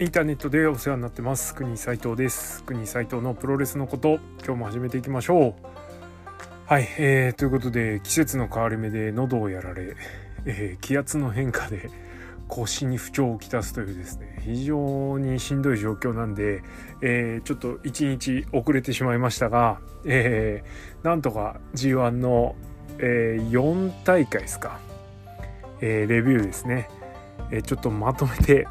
インターネットでお世話になってます。国斉藤です。国斉藤のプロレスのこと今日も始めていきましょう。はい、えー、ということで季節の変わり目で喉をやられ、えー、気圧の変化で腰に不調をきたすというですね非常にしんどい状況なんで、えー、ちょっと1日遅れてしまいましたが、えー、なんとか G1 の、え、4大会ですか、え、レビューですね、え、ちょっとまとめて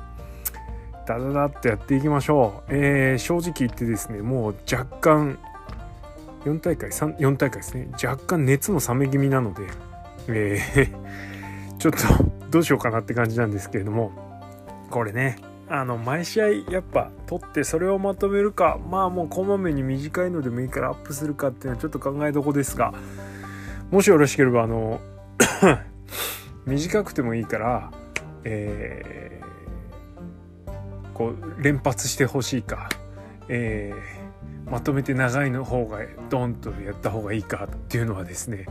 ダダダッとやっていきましょう、えー、正直言ってですねもう若干4大会3 4大会ですね。若干熱も冷め気味なので、えー、ちょっとどうしようかなって感じなんですけれども。これねあの毎試合やっぱ取ってそれをまとめるかまあもうこまめに短いのでもいいからアップするかっていうのはちょっと考えどこですがもしよろしければあの 短くてもいいからえーこう連発してほしいか、えー、まとめて長いの方がドンとやった方がいいかっていうのはですね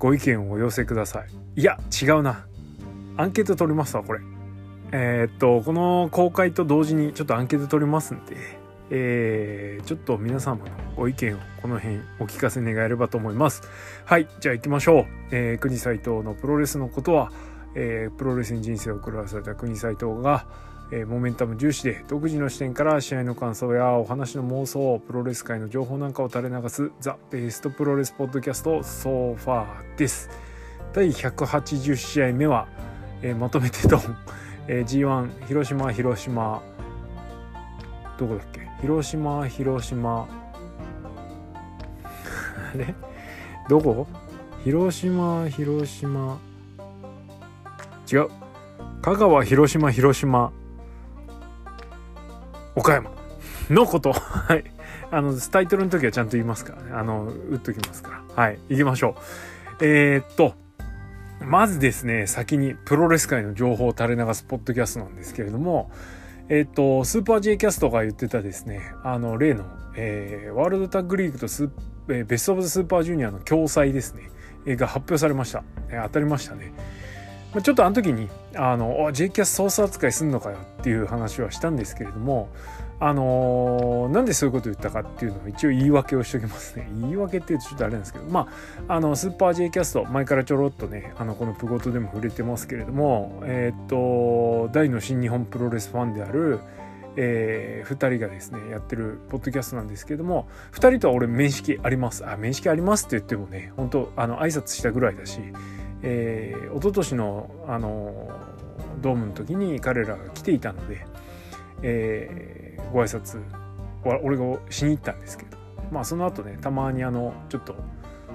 ご意見をお寄せください。いや違うな。アンケート取りますわこれ。えー、っとこの公開と同時にちょっとアンケート取りますんでえー、ちょっと皆様のご意見をこの辺お聞かせ願えればと思います。はいじゃあ行きましょう、えー、国斎藤のプロレスのことは、えー、プロレスに人生を狂わされた国斎藤がえー、モメンタム重視で独自の視点から試合の感想やお話の妄想プロレス界の情報なんかを垂れ流すザ・ベストプロレスポッドキャストソファーです。第180試合目は、えー、まとめてドン、えー、G1 広島広島。どこだっけ？広島広島。あれ？どこ？広島広島。違う。香川広島広島。岡山のこと。はい。あの、タイトルの時はちゃんと言いますからね。あの、打っときますから。はい。行きましょう。えー、っと、まずですね、先にプロレス界の情報を垂れ流すポッドキャストなんですけれども、えー、っと、スーパー J キャストが言ってたですね、あの、例の、えー、ワールドタッグリーグとス、えー、ベストオブザスーパージュニアの共催ですね、えー、が発表されました。えー、当たりましたね。ちょっとあの時にあの J キャスソース扱いすんのかよっていう話はしたんですけれどもあのー、なんでそういうことを言ったかっていうのを一応言い訳をしておきますね。言い訳って言うとちょっとあれなんですけどまああのスーパー J キャスト前からちょろっとねあのこのプゴトでも触れてますけれどもえー、っと大の新日本プロレスファンであるえー、2人がですねやってるポッドキャストなんですけども2人とは俺面識あります。あ面識ありますって言ってもね本当あの挨拶したぐらいだしえー、一昨年のあのドームの時に彼らが来ていたので、えー、ご挨拶俺がしに行ったんですけどまあその後ねたまにあのちょっと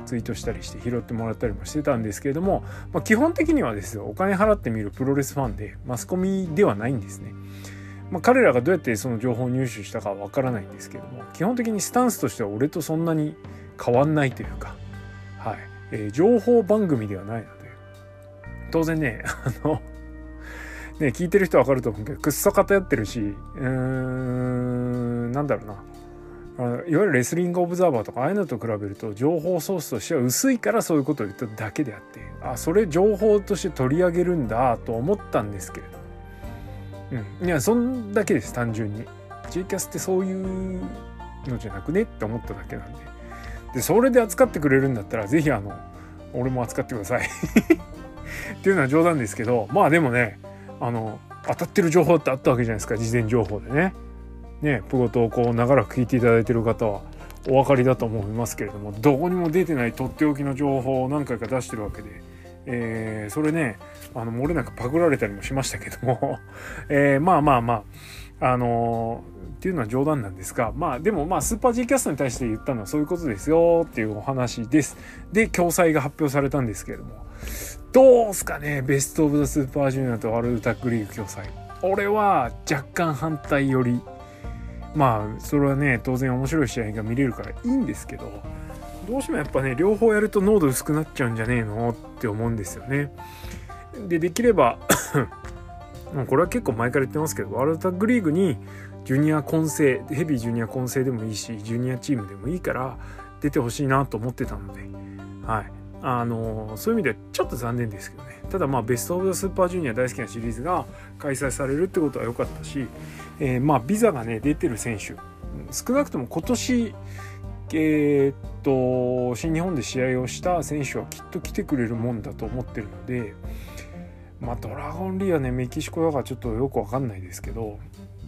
ツイートしたりして拾ってもらったりもしてたんですけれども、まあ、基本的にはですよお金払ってみるプロレスファンでマスコミではないんですね。まあ、彼らがどうやってその情報を入手したかはわからないんですけども基本的にスタンスとしては俺とそんなに変わんないというか、はいえー、情報番組ではないの当然ね、あの、ね、聞いてる人はわかると思うけど、くっそ偏ってるし、うーん、なんだろうな。いわゆるレスリングオブザーバーとかああいうのと比べると情報ソースとしては薄いからそういうことを言っただけであってあそれ情報として取り上げるんだと思ったんですけれどうん。いやそんだけです単純に。J キャスってそういうのじゃなくねって思っただけなんで。でそれで扱ってくれるんだったら是非あの俺も扱ってください。っていうのは冗談ですけどまあでもねあの当たってる情報ってあったわけじゃないですか事前情報でね。ねプゴトをこう長らく聞いていただいてる方はお分かりだと思いますけれどもどこにも出てないとっておきの情報を何回か出してるわけで、えー、それねあの漏れなくパクられたりもしましたけども、えー、まあまあまああのー、っていうのは冗談なんですがまあでもまあスーパー G キャストに対して言ったのはそういうことですよっていうお話です。で共催が発表されたんですけれども。どうすかねベスト・オブ・ザ・スーパージュニアとワールドタッグリーグ共催。俺は若干反対より。まあそれはね当然面白い試合が見れるからいいんですけど。どうしてもやっぱね両方やると濃度薄くなっちゃうんじゃねえのって思うんですよね。でできれば これは結構前から言ってますけどワールドタッグリーグにジュニア混成ヘビージュニア混成でもいいしジュニアチームでもいいから出てほしいなと思ってたので。はい。あのそういう意味ではちょっと残念ですけどね。ただまあベスト・オブ・ザ・スーパージュニア大好きなシリーズが開催されるってことは良かったし、えー、まあビザがね出てる選手。少なくとも今年えー、っと新日本で試合をした選手はきっと来てくれるもんだと思ってるのでまあドラゴンリーはねメキシコだからちょっとよくわかんないですけど、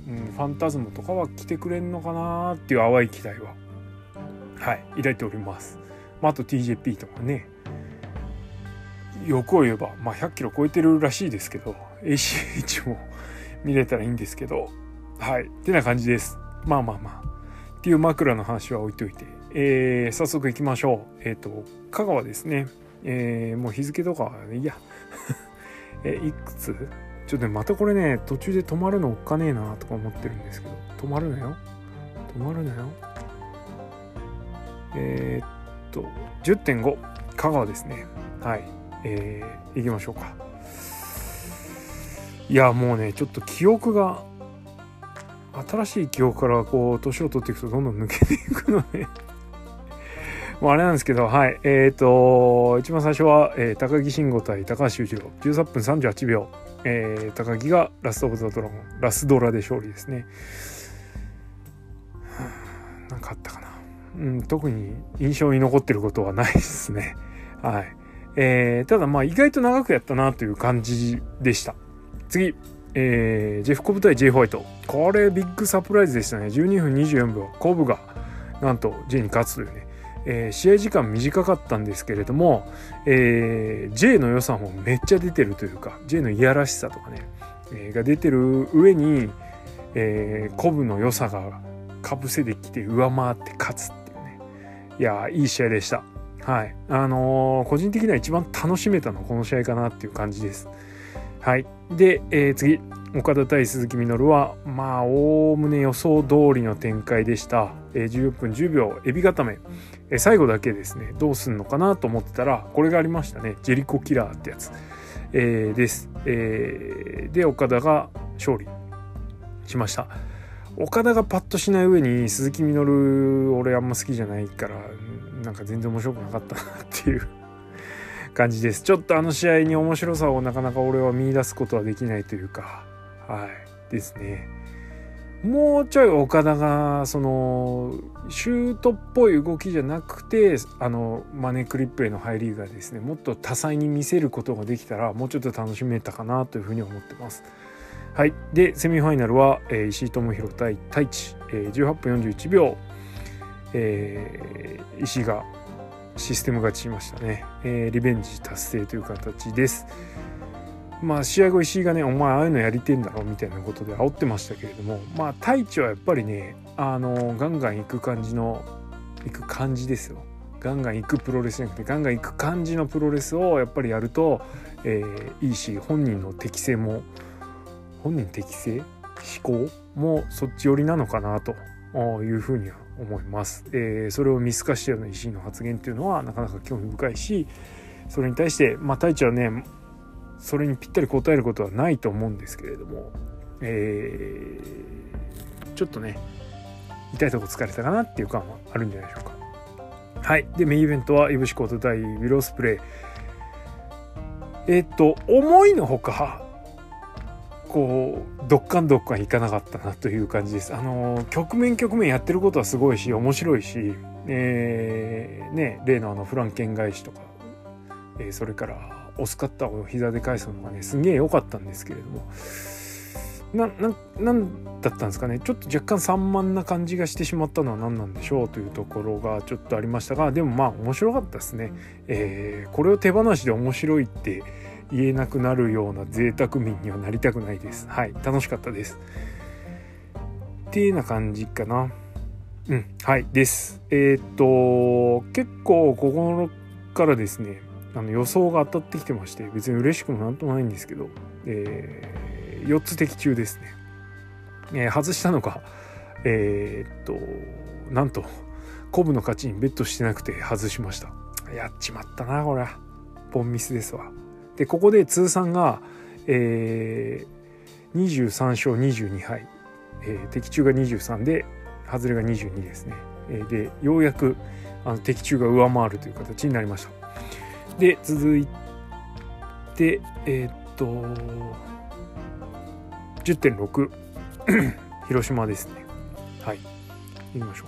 うん、ファンタズムとかは来てくれんのかなっていう淡い期待は。はい抱いております。まあ、あと TJP とかね。欲を言えば、まあ、100キロ超えてるらしいですけど ACH も 見れたらいいんですけど。はいってな感じです。まあまあまあ。っていう枕の話は置いといて、えー、早速行きましょう。えっ、ー、と香川ですね。えー、もう日付とかいや。えいくつ？ちょっとねまたこれね途中で止まるのおっかねえなとか思ってるんですけど止まるなよ。止まるなよ。えー、っと10.5香川ですね。はい。えー、行きましょうか。いやもうねちょっと記憶が新しい記憶からこう年を取っていくとどんどん抜けていくので。もうあれなんですけどはい。えっ、ー、と一番最初は、えー、高木慎吾対高橋裕次郎。13分38秒、えー、高木がラスト・オブ・ザ・ドラゴンラスドラで勝利ですね何かあったかなうん、特に印象に残ってることはないですね。はい。えー、ただまあ意外と長くやったなという感じでした。次、えー、ジェフコブ対 J ホワイト。これビッグサプライズでしたね。12分24秒。コブがなんと J に勝つというね。えー、試合時間短かったんですけれども、えー、J の良さもめっちゃ出てるというか J のいやらしさとかね、えー、が出てる上に、えー、コブの良さがかぶせてきて上回って勝つっていうねいやいい試合でした。はい。あのー、個人的には一番楽しめたのはこの試合かなっていう感じです。はい。で、えー、次、岡田対鈴木みのるは、まあ、おおむね予想通りの展開でした。えー、14分10秒、エビ固め。え、最後だけですね、どうすんのかなと思ってたら、これがありましたね。ジェリコキラーってやつ。えー、です。えー、で、岡田が勝利しました。岡田がパッとしない上に鈴木みのる俺あんま好きじゃないからなんか全然面白くなかったなっていう 感じですちょっとあの試合に面白さをなかなか俺は見出すことはできないというかはいですねもうちょい岡田がそのシュートっぽい動きじゃなくてあのマネークリップへの入りがですねもっと多彩に見せることができたらもうちょっと楽しめたかなというふうに思ってます。はい。で、セミファイナルは、えー、石井智弘対太一、えー、18分41秒、えー、石井がシステム勝ちしましたね、えー。リベンジ達成という形です。まあ、試合後石井がね、お前ああいうのやりてんだろみたいなことで煽ってましたけれども、まあ、太一はやっぱりね、あの、ガンガン行く感じの、行く感じですよ。ガンガン行くプロレスじゃなくてガンガン行く感じのプロレスをやっぱりやると、えー、いいし本人の適性も本人適正思考？もそっち寄りなのかなというふうには思います。えー、それを見透かしたような石井の発言っていうのはなかなか興味深いしそれに対してまあ太一はねそれにぴったり答えることはないと思うんですけれども、えー、ちょっとね痛いとこ疲れたかなっていう感はあるんじゃないでしょうか。はい。で、メインイベントは、イブシコート対ウィロースプレイ。えっ、と、思いのほか、こうどっかんどっかんいかなかったなという感じです。あの局面局面やってることはすごいし面白いし、えー、ね例のあのフランケン返しとか、えー、それからスカッターを膝で返すのがねすげえ良かったんですけれどもなななんだったんですかねちょっと若干散漫な感じがしてしまったのは何なんでしょうというところがちょっとありましたがでもまあ面白かったですね。えー、これを手放しで面白いって言えなくなるような贅沢民にはなりたくないです。はい、楽しかったです。っていうな感じかな。うん、はい、です。えー、っと、結構ここからですね、あの予想が当たってきてまして、別に嬉しくもなんともないんですけど、えー、4つ的中ですね。えー、外したのが、えー、っと、なんと、コブの勝ちにベットしてなくて外しました。やっちまったな、これは。ポンミスですわ。でここで通算が、えー、23勝22敗、えー、的中が23で外れが22ですね、でようやくあの的中が上回るという形になりましたで続いてえー、っと10.6 広島ですね。はい。行きましょう。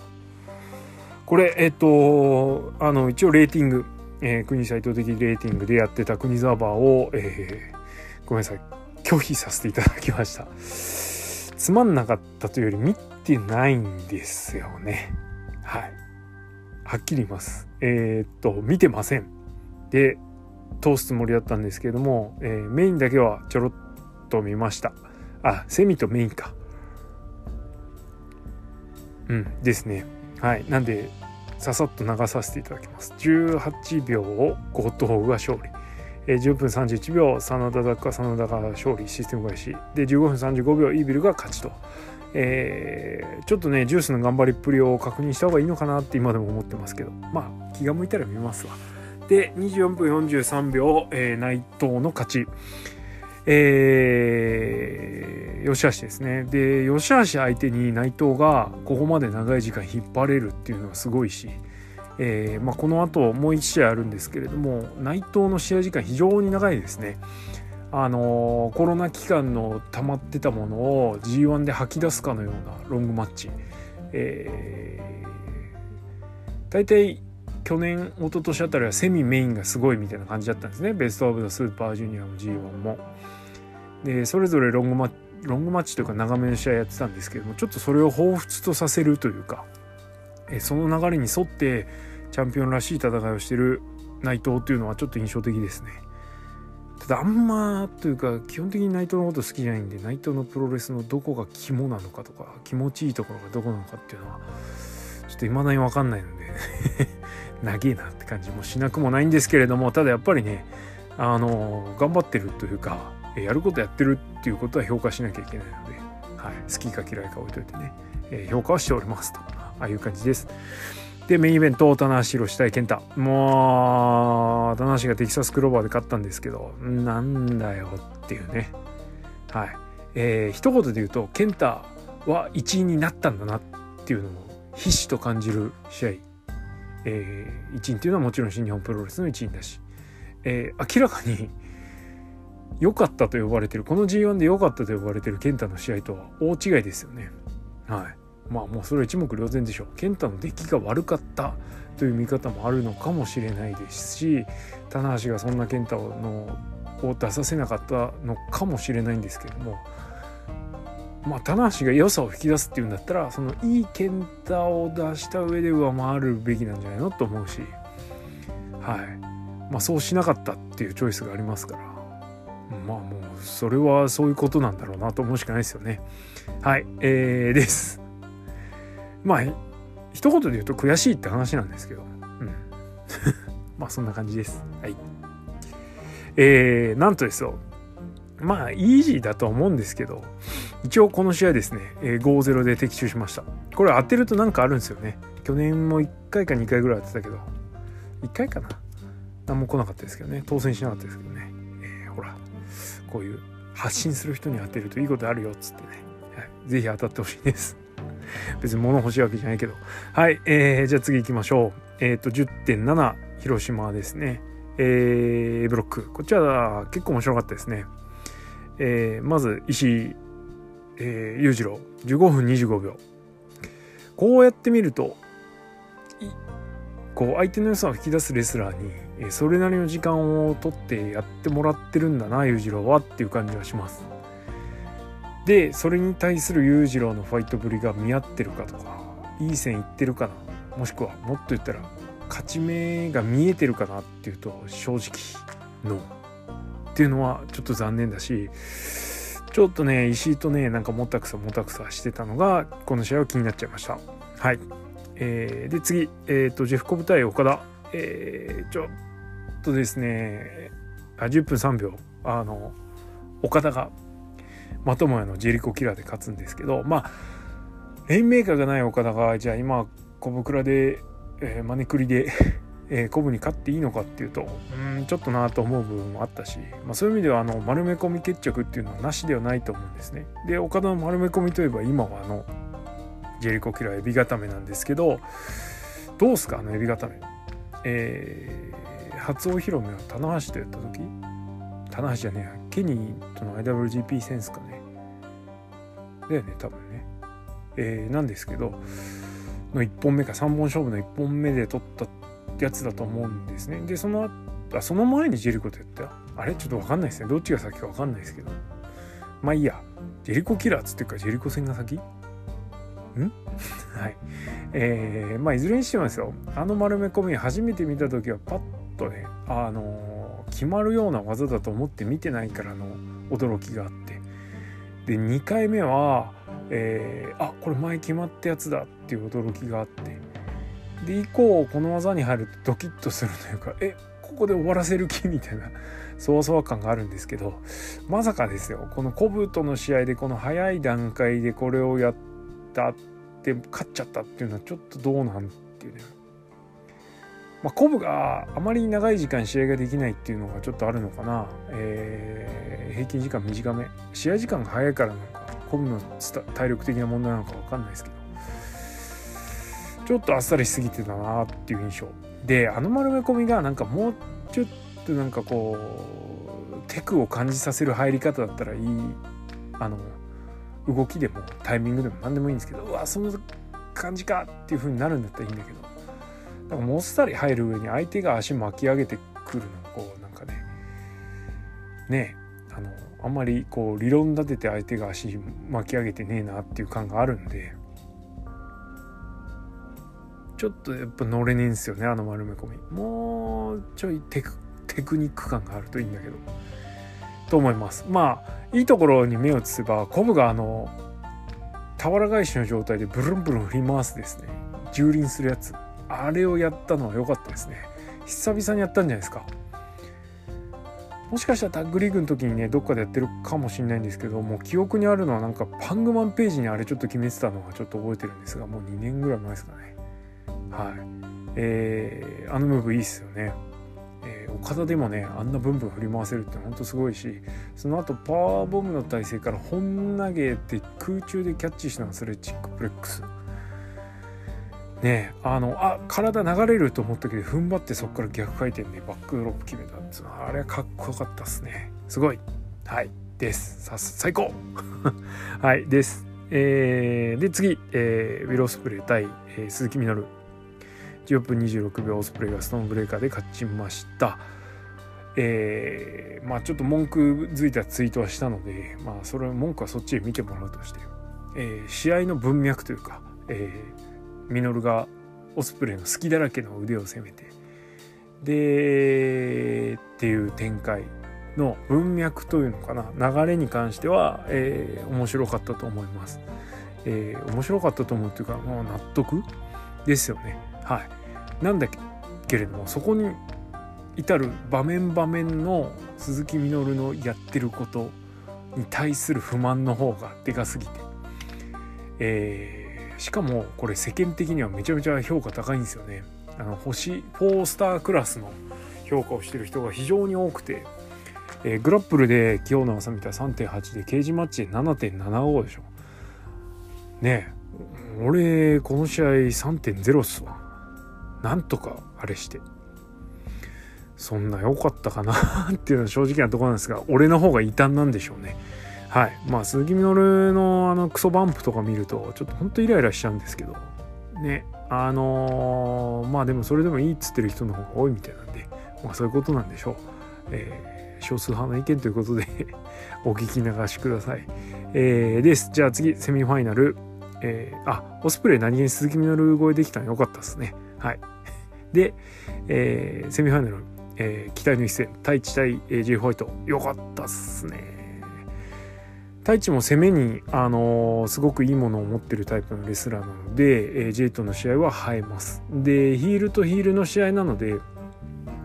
これえー、っとあの一応レーティング、えー、国際等的レーティングでやってた国ザーバーを、えー、ごめんなさい。拒否させていただきました。つまんなかったというより見てないんですよね。はい。はっきり言います。えー、っと見てません。で通すつもりだったんですけれども、えー、メインだけはちょろっと見ました。あセミとメインか。うんですね。はい。なんでささっと流させていただきます。18秒を後藤が勝利。えー、10分31秒真田か真田が勝利システム返しで15分35秒イービルが勝ちと、えー、ちょっとねジュースの頑張りっぷりを確認した方がいいのかなって今でも思ってますけど。まあ気が向いたら見ますわ。で24分43秒、えー、内藤の勝ち。えー、吉橋ですね。で吉橋相手に内藤がここまで長い時間引っ張れるっていうのはすごいしえー、まあ、この後もう1試合あるんですけれども内藤の試合時間非常に長いですね。あのー、コロナ期間の溜まってたものを G1 で吐き出すかのようなロングマッチ、えー、大体去年一昨年あたりはセミメインがすごいみたいな感じだったんですねベスト・オブ・ザ・スーパージュニアも G1 も。でそれぞれロングマッチロングマッチというか長めの試合やってたんですけどもちょっとそれを彷彿とさせるというか、えその流れに沿ってチャンピオンらしい戦いをしてる内藤っていうのはちょっと印象的ですね。ただあんまというか基本的に内藤のこと好きじゃないんで内藤のプロレスのどこが肝なのかとか気持ちいいところがどこなのかっていうのはちょっと未だに分かんないので長えなって感じもしなくもないんですけれどもただやっぱりねあの頑張ってるというかやることやってるっていうことは評価しなきゃいけないので、はい、好きか嫌いか置いといてね、え評価はしておりますとああいう感じです。で、メインイベント、棚橋宏対健太。もう、棚橋がテキサスクローバーで勝ったんですけど、なんだよっていうね。はい。えー、一言で言うと、健太は1位になったんだなっていうのをひしと感じる試合。えー、1位っていうのはもちろん新日本プロレスの1位だし、えー、明らかに良かったと呼ばれてる、この G1 で良かったと呼ばれてる健太の試合とは大違いですよね。はい。まあもうそれは一目瞭然でしょう健太の出来が悪かったという見方もあるのかもしれないですし棚橋がそんな健太のを出させなかったのかもしれないんですけどもまあ棚橋が良さを引き出すっていうんだったらそのいい健太を出した上で上回るべきなんじゃないのと思うし。はい。まあそうしなかったっていうチョイスがありますから。まあもうそれはそういうことなんだろうなと思うしかないですよね。はい。えー、です。まあ一言で言うと悔しいって話なんですけど、うん、まあそんな感じです。はい。えー、なんとですよ。まあイージーだと思うんですけど一応この試合ですね、5-0で的中しましたこれ当てるとなんかあるんですよね去年も1回か2回ぐらい当てたけど1回かな？何も来なかったですけどね当選しなかったですけどね、えー、ほらこういう発信する人に当てるといいことあるよつってね、はい、ぜひ当たってほしいです 別に物欲しいわけじゃないけど。はい。えー、じゃあ次行きましょう。えっ、ー、と、10.7、広島ですね。えー、ブロック。こっちは結構面白かったですね。えー、まず、石井、えー、裕次郎。15分25秒。こうやって見ると、こう、相手の良さを引き出すレスラーに、えそれなりの時間を取ってやってもらってるんだな、裕次郎はっていう感じがします。でそれに対する裕次郎のファイトぶりが見合ってるかとかいい線いってるかなもしくはもっと言ったら勝ち目が見えてるかなっていうと正直ノーっていうのはちょっと残念だしちょっとね石井とねなんかもたくさもたくさしてたのがこの試合は気になっちゃいました。はい。えー、で次、えーと、ジェフコブ対岡田。えー、ちょっとですねあ10分3秒。あの岡田がまともやのジェリコキラーで勝つんですけどまあレインメーカーがない岡田がじゃあ今小袋で、えー、マネクリでえー、コブに勝っていいのかっていうとうんちょっとなと思う部分もあったし、まあ、そういう意味ではあの丸め込み決着っていうのはなしではないと思うんですね。で岡田の丸め込みといえば今はあのジェリコキラーエビ固めなんですけどどうすかあのエビ固め。えー、初お披露目は棚橋とやった時？棚橋じゃねえケニーとの IWGP 戦ですかねだよね多分ねえー、なんですけどの1本目か3本勝負の1本目で取ったやつだと思うんですね。でそのあその前にジェリコとやった？あれ？ちょっと分かんないですね。どっちが先か分かんないですけど。まあいいや。ジェリコキラーっつっていうかジェリコ戦が先？ん？はい。えー、まあいずれにしてもですよ。あの丸め込み初めて見た時はパッとねあのー、決まるような技だと思って見てないからの驚きがあって。で2回目は、えー、あこれ前決まったやつだっていう驚きがあって。で以降この技に入るとドキッとするというかえここで終わらせる気みたいなそわそわ感があるんですけどまさかですよ。このコブとの試合でこの早い段階でこれをやったって勝っちゃったっていうのはちょっとどうなんっていうね。まあ、コブがあまり長い時間試合ができないっていうのがちょっとあるのかな、えー、平均時間短め。試合時間が早いからなのかコブの体力的な問題なのか分かんないですけど。ちょっとあっさりしすぎてたなっていう印象。であの丸め込みがなんかもうちょっとなんかこうテクを感じさせる入り方だったらいいあの動きでもタイミングでも何でもいいんですけどうわその感じかっていう風になるんだったらいいんだけどなんかもっさり入る上に相手が足巻き上げてくるのこうなんかねねあのあんまりこう理論立てて相手が足巻き上げてねえなっていう感があるんでちょっとやっぱ乗れねえんですよねあの丸め込み。もうちょいテクテクニック感があるといいんだけど。と思います。まあいいところに目を移せばコブがあの俵返しの状態でブルンブルン振り回すですね。蹂躙するやつ。あれをやったのは良かったですね。久々にやったんじゃないですか。もしかしたらタッグリーグの時にねどっかでやってるかもしれないんですけどもう記憶にあるのはなんかパングマンページにあれちょっと決めてたのはちょっと覚えてるんですがもう2年ぐらい前ですかね。はい。えー、あのムーブいいっすよね、えー、岡田でもねあんなブンブン振り回せるってほんとすごいしその後パワーボムの体勢から本投げて空中でキャッチしながらスレッチックプレックス。ねあのあ体流れると思ったけど踏ん張ってそこから逆回転でバックドロップ決めたっつうのあれはかっこよかったっすね。すごい。はい。です。さ最高。はい。です。えー、で次、えー、ウィロースプレイ対、えー、鈴木みのる。14分26秒オスプレイがストーンブレーカーで勝ちました。えー、まあちょっと文句づいたツイートはしたのでまあそれ文句はそっちへ見てもらうとして、えー、試合の文脈というか、えー、ミノルがオスプレイの好きだらけの腕を攻めてでっていう展開の文脈というのかな。流れに関しては、えー、面白かったと思います、えー、面白かったと思うっていうかもう納得ですよね。はい。なんだけれどもそこに至る場面場面の鈴木みのるのやってることに対する不満の方がでかすぎて、えーしかもこれ世間的にはめちゃめちゃ評価高いんですよね。あの星4スタークラスの評価をしてる人が非常に多くて、えー、グラップルで清野さん見たら3.8でケージマッチで7.75でしょ。ねえ。俺この試合3.0っすわ。なんとかあれして。そんな良かったかなっていうのは正直なところなんですが俺の方が異端なんでしょうね。はい。まあ鈴木みのるのあのクソバンプとか見るとちょっとほんとイライラしちゃうんですけど。ね。あのー、まあでもそれでもいいっつってる人の方が多いみたいなんでまあそういうことなんでしょう、えー、少数派の意見ということで お聞き流しください、えー、です。じゃあ次セミファイナル。えー、あオスプレイ何気に鈴木みのる超えできたのよかったですね。はい。で、えー、セミファイナル、えー、期待の一戦太一対、えー、J ホワイト。よかったっすね。太一も攻めに、あのー、すごくいいものを持ってるタイプのレスラーなので、えー、ジェイとの試合は映えます。でヒールとヒールの試合なので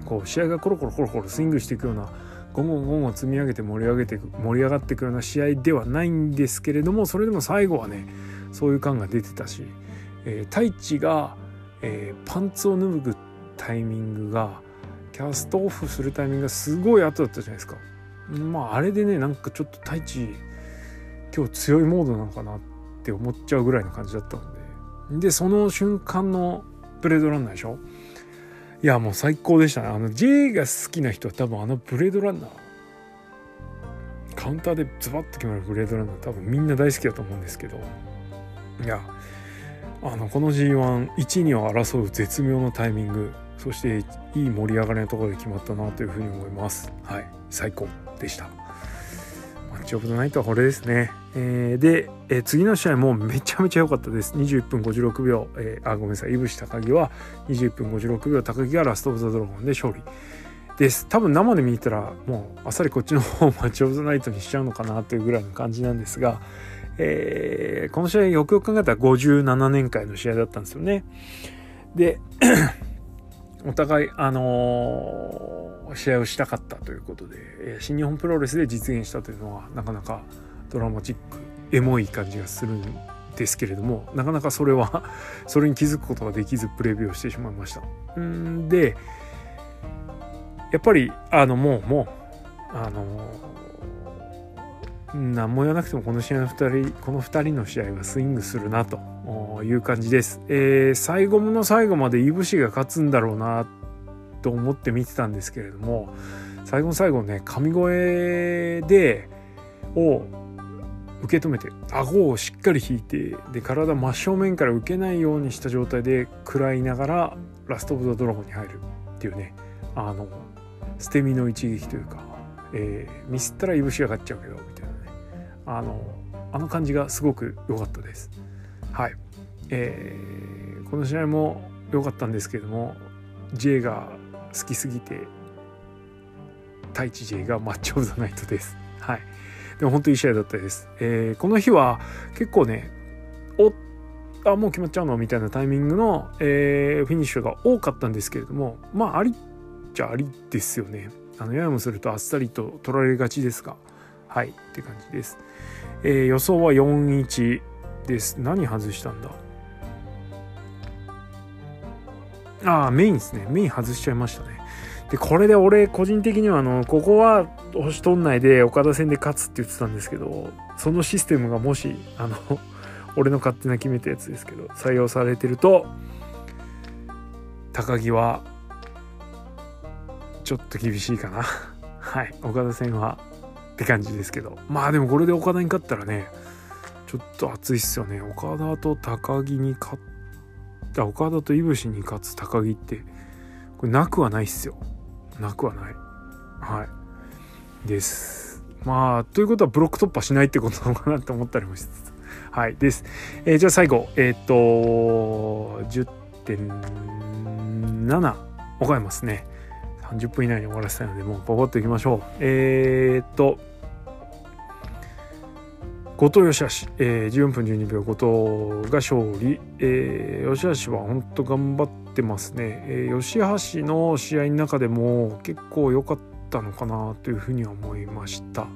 こう試合がコロコロコロコロスイングしていくようなゴンゴンゴンゴン積み上げて盛り上げて盛り上がっていくような試合ではないんですけれどもそれでも最後はねそういう感が出てたし、えー、太一が、えー、パンツを脱ぐタイミングがキャストオフするタイミングがすごい後だったじゃないですか。まああれでねなんかちょっと太一今日強いモードなのかなって思っちゃうぐらいの感じだったので。でその瞬間のブレードランナーでしょ？いやもう最高でしたね。あの J が好きな人は多分あのブレードランナー。カウンターでズバッと決まるブレードランナー多分みんな大好きだと思うんですけど。いやあのこの G11 2を争う絶妙のタイミングそしていい盛り上がりのところで決まったなというふうに思います。はい。最高。でした。マッチオブザナイトはこれですね、えー、で、えー、次の試合もめちゃめちゃ良かったです。21分56秒、えー、あごめんなさい。いぶし高木は21分56秒。高木がラストオブザドラゴンで勝利。です。多分生で見たらもうあっさりこっちの方をマッチオブザナイトにしちゃうのかなというぐらいの感じなんですがえー、この試合よくよく考えたら57年間の試合だったんですよね。で、お互い、あのー、試合をしたかったということで、新日本プロレスで実現したというのは、なかなかドラマチック、エモい感じがするんですけれども、なかなかそれは それに気づくことができず、プレビューをしてしまいました。んで、やっぱり、あの、もう、もう、あのー何も言わなくてもこの試合の2人この2人の試合はスイングするなという感じです。えー、最後の最後までいぶしが勝つんだろうなと思って見てたんですけれども最後の最後ね神声でを受け止めて顎をしっかり引いてで体真正面から受けないようにした状態で食らいながらラスト・オブ・ザ・ドラゴンに入るっていうねあの捨て身の一撃というか、えー、ミスったらいぶしが勝っちゃうけどあのあの感じがすごく良かったです。はい、えー、この試合も良かったんですけども J が好きすぎて太一 J がマッチオブザナイトです。はい、でも本当にいい試合だったです。えー、この日は結構ねおあもう決まっちゃうの？みたいなタイミングの、えー、フィニッシュが多かったんですけれどもまあありっちゃありですよね。あのややもするとあっさりと取られがちですがはいって感じです。えー、予想は41です。何外したんだ？ああ、メインですね。メイン外しちゃいましたね。で、これで俺、個人的には、あの、ここは星取んないで岡田戦で勝つって言ってたんですけど、そのシステムがもし、あの、俺の勝手な決めたやつですけど、採用されてると、高木は、ちょっと厳しいかな。はい。岡田戦はって感じですけど。まあでもこれで岡田に勝ったらねちょっと熱いっすよね。岡田と高木に勝った岡田といぶしに勝つ高木ってこれなくはないっすよ。なくはない。はい。です。まあということはブロック突破しないってことなのかなって思ったりもしつつ。はい。です、えー、じゃあ最後えっ、と10.7岡山ですね。30分以内に終わらせたいので、もうパパッといきましょう。えー、っと、後藤義橋、えー、14分12秒後藤が勝利、えー、吉橋は本当頑張ってますね、えー、吉橋の試合の中でも結構良かったのかなというふうには思いました。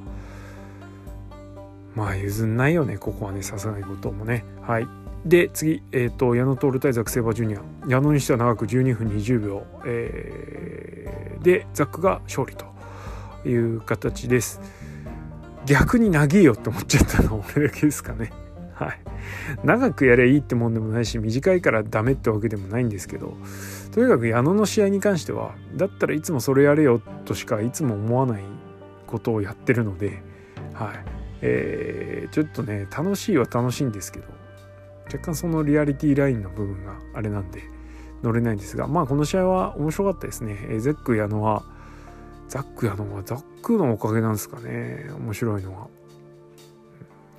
まあ譲んないよねここはねさすがに後藤もね。はい。で次、えーと、矢野徹対ザック・セイバージュニア。矢野にしては長く12分20秒、えー、でザックが勝利という形です。逆に長えよって思っちゃったのは俺だけですかね。はい。長くやればいいってもんでもないし短いからダメってわけでもないんですけど。とにかく矢野の試合に関してはだったらいつもそれやれよとしかいつも思わないことをやってるのではい。えー、ちょっとね楽しいは楽しいんですけど。若干そのリアリティラインの部分があれなんで乗れないんですがまあこの試合は面白かったですね、えゼック矢野はザック矢野はザックのおかげなんですかね。面白いのは。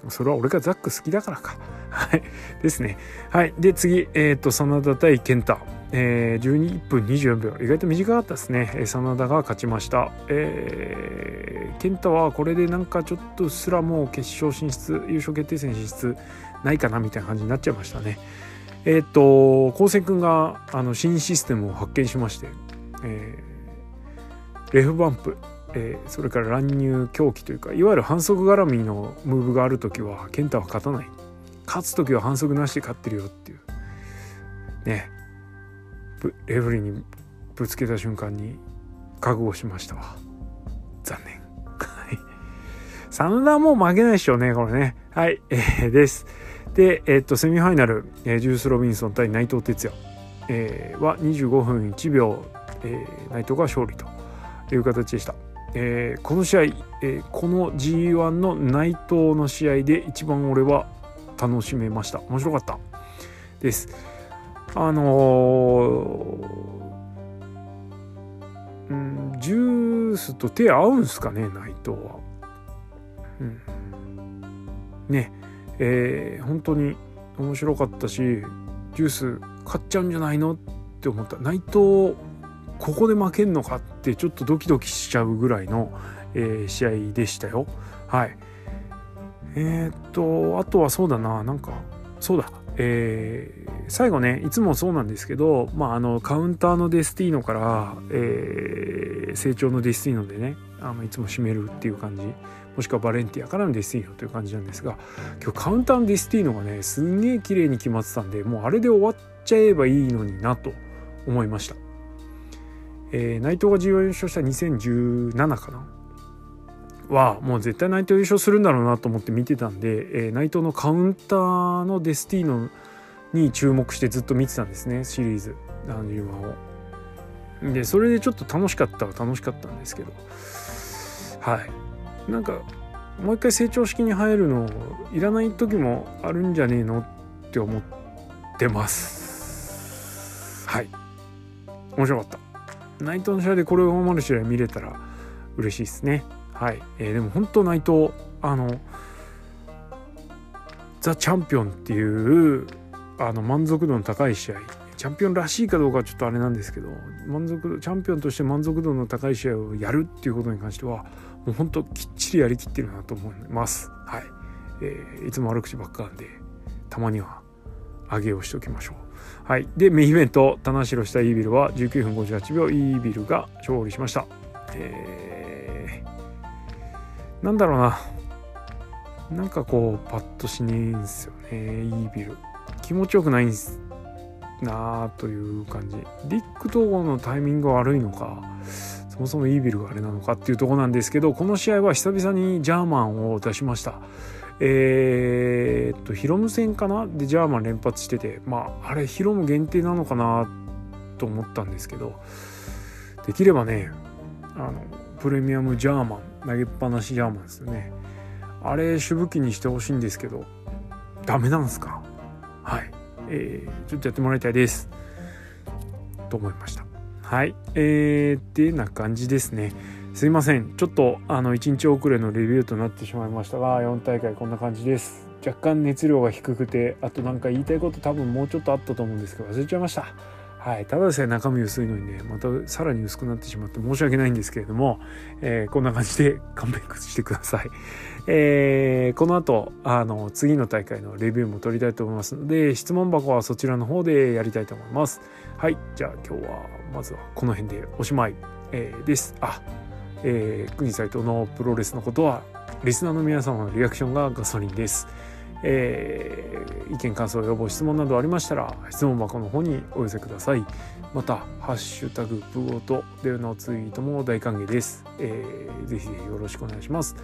それは俺がザック好きだからか。はい。ですね。はい。で次。えっ、ー、と真田対健太。えー、12分24秒。意外と短かったですね、えー、真田が勝ちました、えー、健太はこれでなんかちょっとすらもう決勝進出優勝決定戦進出ないかなみたいな感じになっちゃいましたね。えっ、と高専君があの新システムを発見しまして、えー、レフバンプ、えー、それから乱入狂気というかいわゆる反則絡みのムーブがある時は健太は勝たない。勝つ時は反則なしで勝ってるよっていう。ね。レフリーにぶつけた瞬間に覚悟しましたわ。残念。はい。真田も負けないでしょうねこれね。はい、えー、です。で、えっと、セミファイナル、えー、ジュース・ロビンソン対内藤哲也、えー、は25分1秒えー、内藤が勝利という形でした。えー、この試合、え、この G1 の内藤の試合で一番俺は楽しめました。面白かった。です。あの、うんジュースと手合うんすかね内藤は。うん。ね。えー、本当に面白かったしジュース買っちゃうんじゃないのって思った内藤ここで負けんのかってちょっとドキドキしちゃうぐらいの、えー、試合でしたよ。はい。えー、っとあとはそうだななんかそうだえ、最後ねいつもそうなんですけど、まあ、あのカウンターのデスティーノから、えー、成長のデスティーノでねあのいつも締めるっていう感じもしくはバレンティアからのデスティーノという感じなんですが今日カウンターのデスティーノがねすんげえ綺麗に決まってたんでもうあれで終わっちゃえばいいのになと思いました。えー、内藤が G1 優勝した2017かな？はもう絶対内藤優勝するんだろうなと思って見てたんで、えー、内藤のカウンターのデスティーノに注目してずっと見てたんですねシリーズ。あの U1 を。でそれでちょっと楽しかったは楽しかったんですけど。はい。なんかもう一回成長式に入るのいらない時もあるんじゃねえのって思ってます。はい。面白かった。内藤の試合でこれを守る試合見れたら嬉しいですね。はい、えー、でも本当内藤あのザ・チャンピオンっていうあの満足度の高い試合チャンピオンらしいかどうかはちょっとあれなんですけど満足度チャンピオンとして満足度の高い試合をやるっていうことに関してはもう本当きっちりやりきってるなと思います。はい、えー、いつも悪口ばっかなんでたまには上げをしておきましょう。はい。で、メインイベント、棚城したイービルは19分58秒、イービルが勝利しました。えー、なんだろうな。なんかこう、パッとしねえんすよね、イービル。気持ちよくないんすなあという感じ。ディック統合のタイミングが悪いのか、そもそもイービルがあれなのかっていうとこなんですけど、この試合は久々にジャーマンを出しました。えー、っとヒロム戦かな？でジャーマン連発しててまああれヒロム限定なのかなと思ったんですけどできればねあのプレミアムジャーマン投げっぱなしジャーマンですよねあれ主武器にしてほしいんですけどダメなんすか？はい。えー、ちょっとやってもらいたいです。と思いました。はい。えー、ってな感じですね。すいません。ちょっとあの1日遅れのレビューとなってしまいましたが4大会こんな感じです。若干熱量が低くてあと何か言いたいこと多分もうちょっとあったと思うんですけど忘れちゃいました。はい。ただでさえ中身薄いのにねまたさらに薄くなってしまって申し訳ないんですけれども、えー、こんな感じで 勘弁してください。えー、この後あの次の大会のレビューも取りたいと思いますので質問箱はそちらの方でやりたいと思います。はいじゃあ今日はまずはこの辺でおしまい、えー、です。あえー、国斎藤のプロレスのことはリスナーの皆様のリアクションがガソリンです。えー、意見感想要望質問などありましたら質問箱の方にお寄せください。また「ハッシュタグプゴト」でのツイートも大歓迎です、えー、ぜひよろしくお願いします。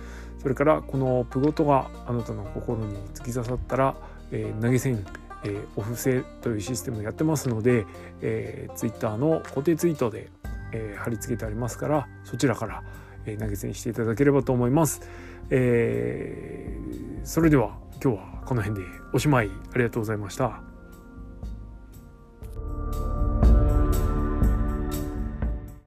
それからこのプゴトがあなたの心に突き刺さったら、えー、投げ銭えー、お布施というシステムをやってますので、えー、Twitter の固定ツイートでえー、貼り付けてありますからそちらから、えー、投げ銭していただければと思います、えー、それでは今日はこの辺でおしまい。ありがとうございました。